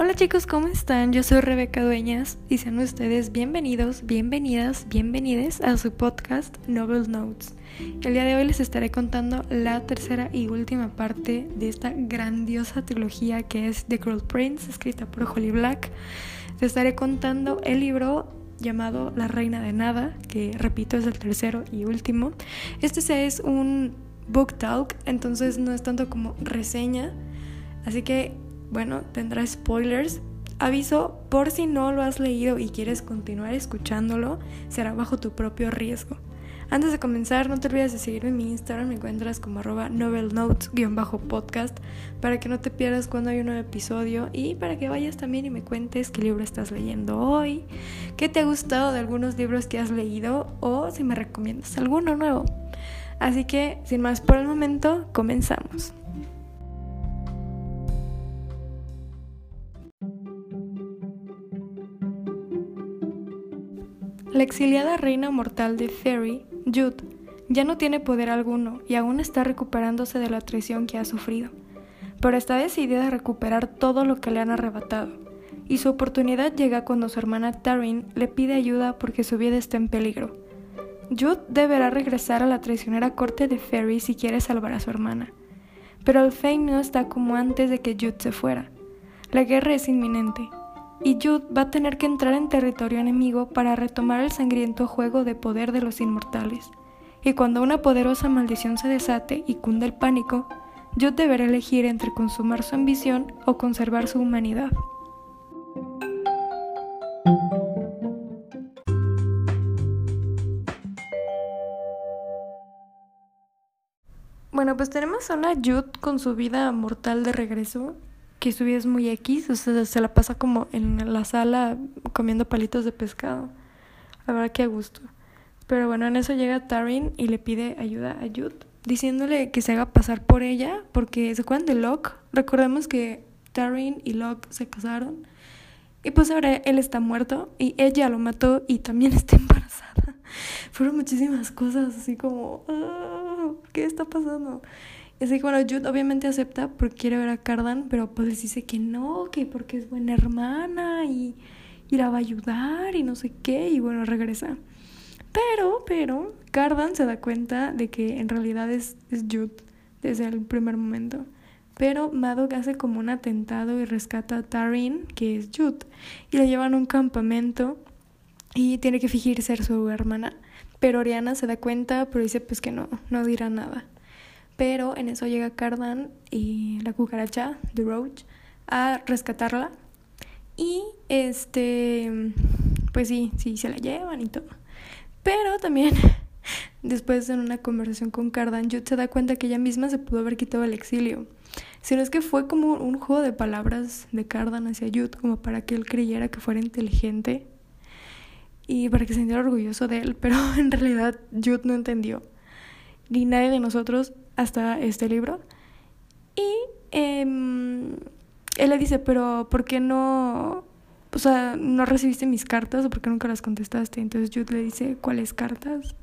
Hola chicos, ¿cómo están? Yo soy Rebeca Dueñas y sean ustedes bienvenidos, bienvenidas, bienvenides a su podcast Novel Notes. El día de hoy les estaré contando la tercera y última parte de esta grandiosa trilogía que es The Cruel Prince, escrita por Holly Black. Les estaré contando el libro llamado La Reina de Nada, que repito es el tercero y último. Este es un book talk, entonces no es tanto como reseña, así que bueno, tendrá spoilers. Aviso, por si no lo has leído y quieres continuar escuchándolo, será bajo tu propio riesgo. Antes de comenzar, no te olvides de seguirme en mi Instagram, me encuentras como arroba novelnotes-podcast para que no te pierdas cuando hay un nuevo episodio y para que vayas también y me cuentes qué libro estás leyendo hoy, qué te ha gustado de algunos libros que has leído o si me recomiendas alguno nuevo. Así que, sin más por el momento, comenzamos. La exiliada reina mortal de Fairy, Jude, ya no tiene poder alguno y aún está recuperándose de la traición que ha sufrido, pero está decidida a recuperar todo lo que le han arrebatado, y su oportunidad llega cuando su hermana Taryn le pide ayuda porque su vida está en peligro. Jude deberá regresar a la traicionera corte de Fairy si quiere salvar a su hermana, pero el Fame no está como antes de que Jude se fuera. La guerra es inminente y Jude va a tener que entrar en territorio enemigo para retomar el sangriento juego de poder de los inmortales. Y cuando una poderosa maldición se desate y cunde el pánico, Jude deberá elegir entre consumar su ambición o conservar su humanidad. Bueno, pues tenemos a una Jude con su vida mortal de regreso que su vida es muy X, o sea, se la pasa como en la sala comiendo palitos de pescado. La verdad que a gusto. Pero bueno, en eso llega Tarin y le pide ayuda a Jude, diciéndole que se haga pasar por ella, porque se acuerdan de Locke. Recordemos que Tarin y Locke se casaron. Y pues ahora él está muerto y ella lo mató y también está embarazada. Fueron muchísimas cosas así como, ah, ¿qué está pasando? Así que bueno, Jude obviamente acepta porque quiere ver a Cardan, pero pues dice que no, que porque es buena hermana y, y la va a ayudar y no sé qué, y bueno, regresa. Pero, pero, Cardan se da cuenta de que en realidad es, es Jude desde el primer momento. Pero Madoc hace como un atentado y rescata a Tarin, que es Jude, y la llevan a un campamento y tiene que fingir ser su hermana. Pero Oriana se da cuenta, pero dice pues que no, no dirá nada. Pero en eso llega Cardan y la cucaracha, The Roach, a rescatarla. Y este, pues sí, sí, se la llevan y todo. Pero también, después en una conversación con Cardan, Jude se da cuenta que ella misma se pudo haber quitado el exilio. Si no es que fue como un juego de palabras de Cardan hacia Jude, como para que él creyera que fuera inteligente y para que se sintiera orgulloso de él. Pero en realidad Jude no entendió. Ni nadie de nosotros hasta este libro. Y em, él le dice, pero ¿por qué no, o sea, no recibiste mis cartas o por qué nunca las contestaste? Entonces Jude le dice, ¿cuáles cartas?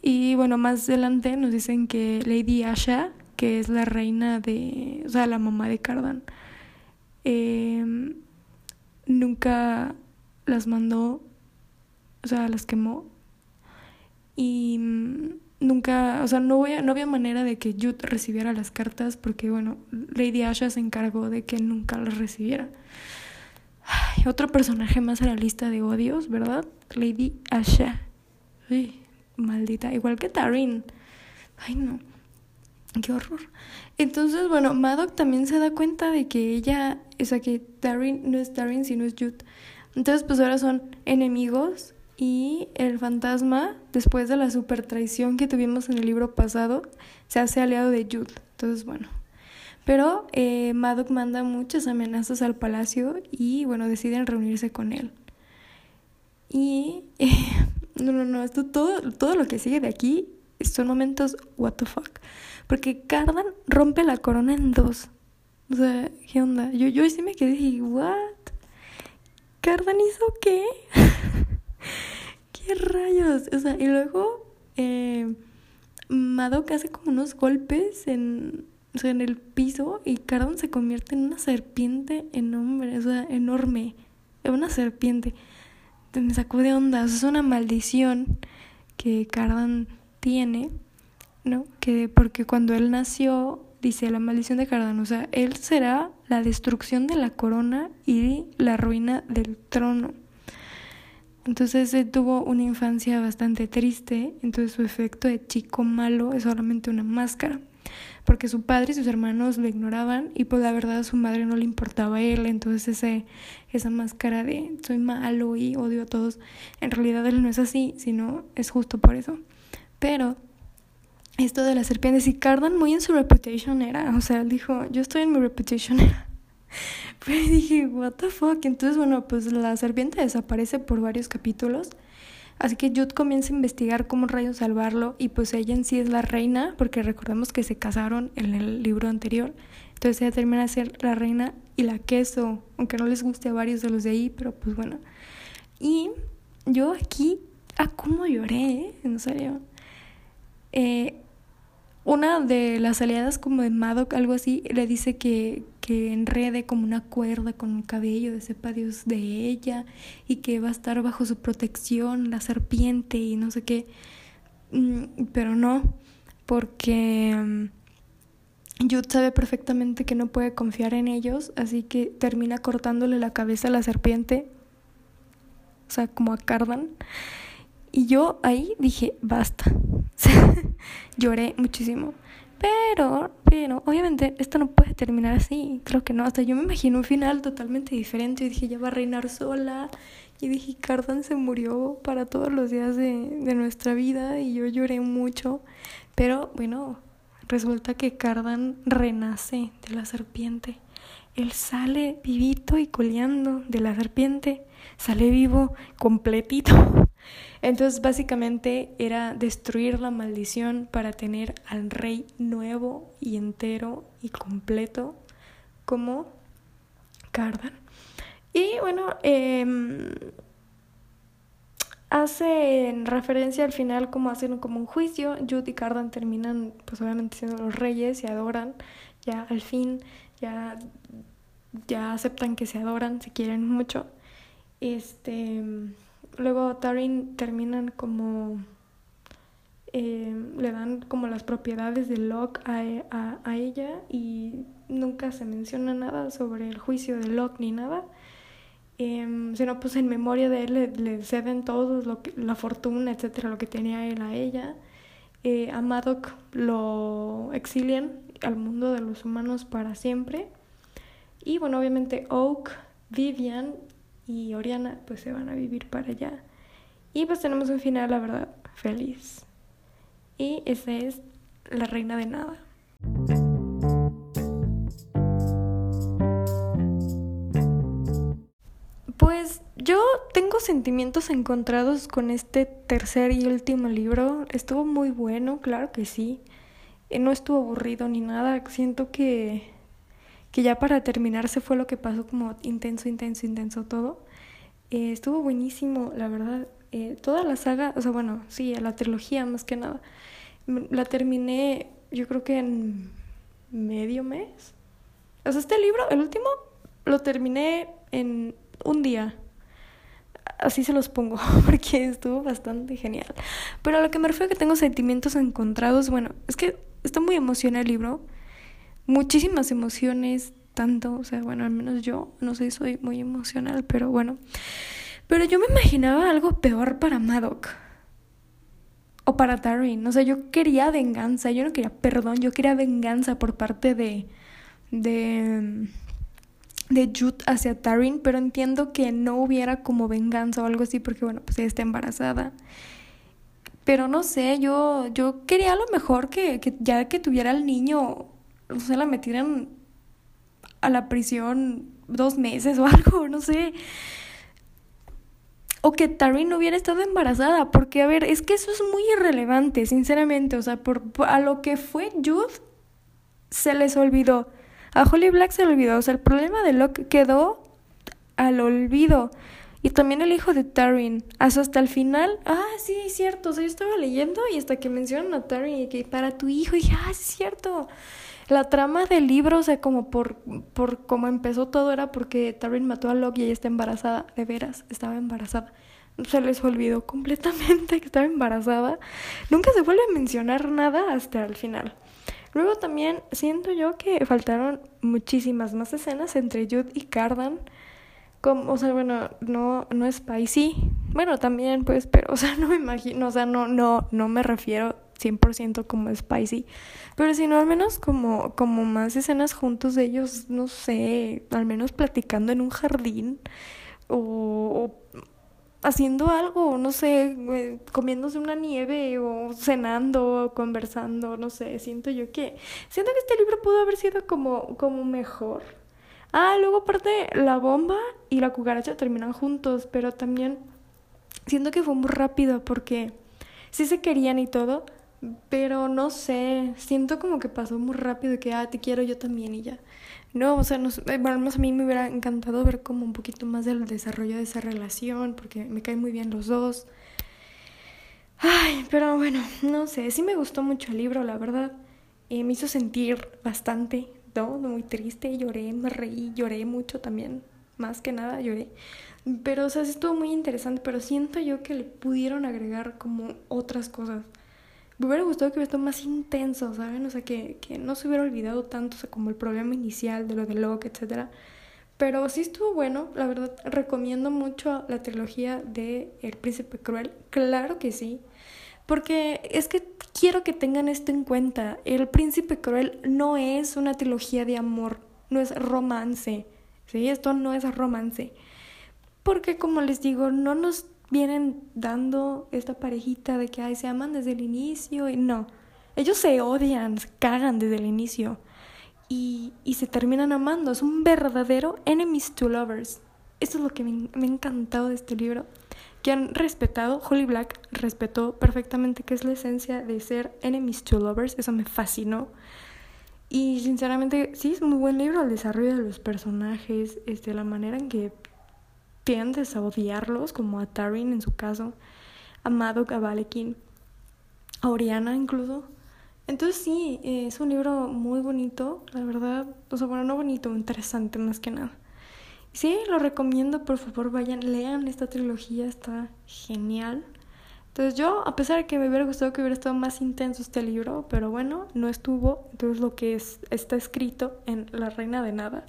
Y bueno, más adelante nos dicen que Lady Asha, que es la reina de, o sea, la mamá de Cardan, em, nunca las mandó, o sea, las quemó. Y nunca, o sea, no, voy no había manera de que Jude recibiera las cartas porque, bueno, Lady Asha se encargó de que nunca las recibiera. otro personaje más a la lista de odios, ¿verdad? Lady Asha. Maldita. Igual que Tarin. Ay, no. Qué horror. Entonces, bueno, Madoc también se da cuenta de que ella, o sea, que Tarin no es Tarin, sino es Jude. Entonces, pues ahora son enemigos y el fantasma, después de la super traición que tuvimos en el libro pasado, se hace aliado de Jude. Entonces, bueno. Pero eh, Madoc manda muchas amenazas al palacio y, bueno, deciden reunirse con él. Y. Eh, no, no, no. Todo, todo lo que sigue de aquí son momentos what the fuck. Porque Cardan rompe la corona en dos. O sea, ¿qué onda? Yo, yo sí me quedé y ¿what? ¿Cardan hizo qué? ¿Qué rayos? O sea, y luego eh, Madoka hace como unos golpes en, o sea, en el piso y Cardan se convierte en una serpiente enorme, o sea, enorme, una serpiente. Me sacó de onda, o sea, es una maldición que Cardan tiene, ¿no? Que porque cuando él nació, dice la maldición de Cardan, o sea, él será la destrucción de la corona y la ruina del trono. Entonces él tuvo una infancia bastante triste, entonces su efecto de chico malo es solamente una máscara porque su padre y sus hermanos lo ignoraban y pues la verdad a su madre no le importaba a él, entonces ese, esa máscara de soy malo y odio a todos, en realidad él no es así, sino es justo por eso. Pero esto de las serpientes y Cardan muy en su reputation era, o sea, él dijo, yo estoy en mi reputation era. Pero dije, what the fuck, entonces bueno, pues la serpiente desaparece por varios capítulos Así que Jude comienza a investigar cómo rayos salvarlo y pues ella en sí es la reina, porque recordemos que se casaron en el libro anterior. Entonces ella termina de ser la reina y la queso, aunque no les guste a varios de los de ahí, pero pues bueno. Y yo aquí, ah, cómo lloré, ¿eh? en serio. Eh, una de las aliadas como de Madoc, algo así, le dice que, que enrede como una cuerda con un cabello de sepa Dios de ella y que va a estar bajo su protección la serpiente y no sé qué. Mm, pero no, porque mm, Jude sabe perfectamente que no puede confiar en ellos, así que termina cortándole la cabeza a la serpiente, o sea, como a Cardan. Y yo ahí dije, basta. Lloré muchísimo. Pero, pero, obviamente esto no puede terminar así. Creo que no. Hasta yo me imagino un final totalmente diferente. Y dije, ya va a reinar sola. Y dije, Cardan se murió para todos los días de, de nuestra vida. Y yo lloré mucho. Pero bueno, resulta que Cardan renace de la serpiente. Él sale vivito y coleando de la serpiente. Sale vivo, completito. Entonces básicamente era destruir la maldición para tener al rey nuevo y entero y completo como Cardan. Y bueno, eh, hacen referencia al final como hacen como un juicio. Jude y Cardan terminan pues obviamente siendo los reyes, se adoran, ya al fin ya, ya aceptan que se adoran, se quieren mucho. Este luego Tarin terminan como eh, le dan como las propiedades de Locke a, a, ella y nunca se menciona nada sobre el juicio de Locke ni nada. Eh, sino pues en memoria de él le, ceden todos lo que, la fortuna, etcétera, lo que tenía él a ella. Eh, a Madoc lo exilian al mundo de los humanos para siempre. Y bueno, obviamente Oak, Vivian y Oriana pues se van a vivir para allá. Y pues tenemos un final, la verdad, feliz. Y esa es la reina de nada. Pues yo tengo sentimientos encontrados con este tercer y último libro. Estuvo muy bueno, claro que sí. Eh, no estuvo aburrido ni nada. Siento que que ya para terminar se fue lo que pasó como intenso, intenso, intenso todo. Eh, estuvo buenísimo, la verdad. Eh, toda la saga, o sea, bueno, sí, la trilogía más que nada. La terminé, yo creo que en medio mes. O sea, este libro, el último, lo terminé en un día. Así se los pongo, porque estuvo bastante genial. Pero a lo que me refiero que tengo sentimientos encontrados, bueno, es que está muy emocionado el libro muchísimas emociones, tanto, o sea, bueno, al menos yo, no sé, soy muy emocional, pero bueno. Pero yo me imaginaba algo peor para Madoc. O para Tarin. O sea, yo quería venganza. Yo no quería perdón. Yo quería venganza por parte de. de. de Jude hacia Tarin. Pero entiendo que no hubiera como venganza o algo así. Porque bueno, pues ella está embarazada. Pero no sé, yo, yo quería lo mejor que, que ya que tuviera el niño o sea, la metieran a la prisión dos meses o algo, no sé. O que Tarin no hubiera estado embarazada, porque a ver, es que eso es muy irrelevante, sinceramente, o sea, por, a lo que fue Jude, se les olvidó. A Holly Black se le olvidó, o sea, el problema de Locke quedó al olvido. Y también el hijo de Taryn. Hasta el final. Ah, sí, cierto. O sea, yo estaba leyendo y hasta que mencionan a Taryn y que para tu hijo, dije, ah, es cierto. La trama del libro, o sea, como por, por cómo empezó todo, era porque Taryn mató a Locke y ella está embarazada. De veras, estaba embarazada. Se les olvidó completamente que estaba embarazada. Nunca se vuelve a mencionar nada hasta el final. Luego también siento yo que faltaron muchísimas más escenas entre Jude y Cardan. Como, o sea, bueno, no, no es spicy. Bueno, también, pues, pero, o sea, no me imagino, o sea, no, no, no me refiero 100% como spicy. Pero sino al menos como, como más escenas juntos de ellos, no sé, al menos platicando en un jardín. O, o haciendo algo, no sé, eh, comiéndose una nieve o cenando o conversando, no sé, siento yo que siento que este libro pudo haber sido como como mejor. Ah, luego aparte la bomba y la cucaracha terminan juntos, pero también siento que fue muy rápido porque sí se querían y todo, pero no sé, siento como que pasó muy rápido que ah, te quiero yo también y ya. No, o sea, nos, eh, bueno, a mí me hubiera encantado ver como un poquito más del desarrollo de esa relación, porque me caen muy bien los dos. Ay, pero bueno, no sé, sí me gustó mucho el libro, la verdad. Eh, me hizo sentir bastante, ¿no? Muy triste, lloré, me reí, lloré mucho también, más que nada lloré. Pero, o sea, sí estuvo muy interesante, pero siento yo que le pudieron agregar como otras cosas me hubiera gustado que hubiera estado más intenso, ¿saben? O sea, que, que no se hubiera olvidado tanto, o sea, como el problema inicial de lo de Locke, etc. Pero sí estuvo bueno, la verdad, recomiendo mucho la trilogía de El Príncipe Cruel, claro que sí. Porque es que quiero que tengan esto en cuenta. El Príncipe Cruel no es una trilogía de amor, no es romance. ¿Sí? Esto no es romance. Porque como les digo, no nos vienen dando esta parejita de que ay, se aman desde el inicio y no. Ellos se odian, se cagan desde el inicio y, y se terminan amando. Es un verdadero enemies to lovers. Eso es lo que me, me ha encantado de este libro. Que han respetado, Holly Black respetó perfectamente que es la esencia de ser enemies to lovers. Eso me fascinó. Y sinceramente, sí, es un muy buen libro el desarrollo de los personajes, este, la manera en que tiendes a odiarlos, como a Tarin en su caso, a Madok, a Valekin, a Oriana incluso. Entonces sí, es un libro muy bonito, la verdad, o sea, bueno, no bonito, interesante más que nada. Sí, lo recomiendo, por favor, vayan, lean esta trilogía, está genial. Entonces yo, a pesar de que me hubiera gustado que hubiera estado más intenso este libro, pero bueno, no estuvo, entonces lo que es, está escrito en La Reina de Nada,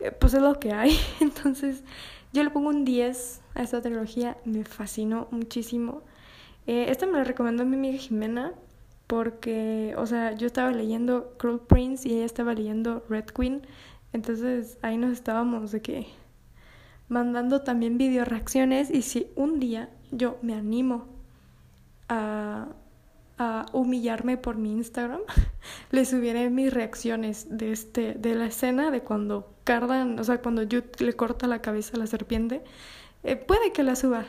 eh, pues es lo que hay. Entonces, yo le pongo un 10 a esta trilogía, me fascinó muchísimo. Eh, esta me la recomendó mi amiga Jimena porque, o sea, yo estaba leyendo Cruel Prince y ella estaba leyendo Red Queen, entonces ahí nos estábamos de que mandando también video reacciones y si un día yo me animo a, a humillarme por mi Instagram, le subiré mis reacciones de este de la escena de cuando Cardan, o sea, cuando Jude le corta la cabeza a la serpiente, eh, puede que la suba,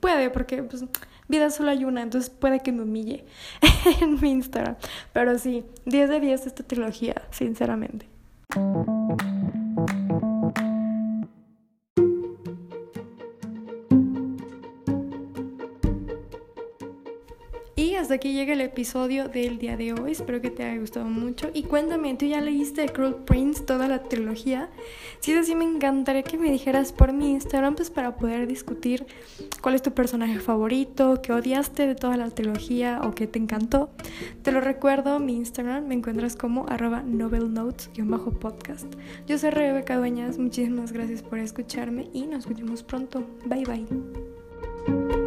puede, porque pues, vida solo hay una, entonces puede que me humille en mi Instagram. Pero sí, 10 de 10 esta trilogía, sinceramente. Hasta aquí llega el episodio del día de hoy. Espero que te haya gustado mucho. Y cuéntame, ¿tú ya leíste Cruel Prince, toda la trilogía? Si es así, me encantaría que me dijeras por mi Instagram, pues para poder discutir cuál es tu personaje favorito, qué odiaste de toda la trilogía o qué te encantó. Te lo recuerdo, mi Instagram me encuentras como arroba novelnotes-podcast. Yo soy Rebeca Dueñas, muchísimas gracias por escucharme y nos vemos pronto. Bye bye.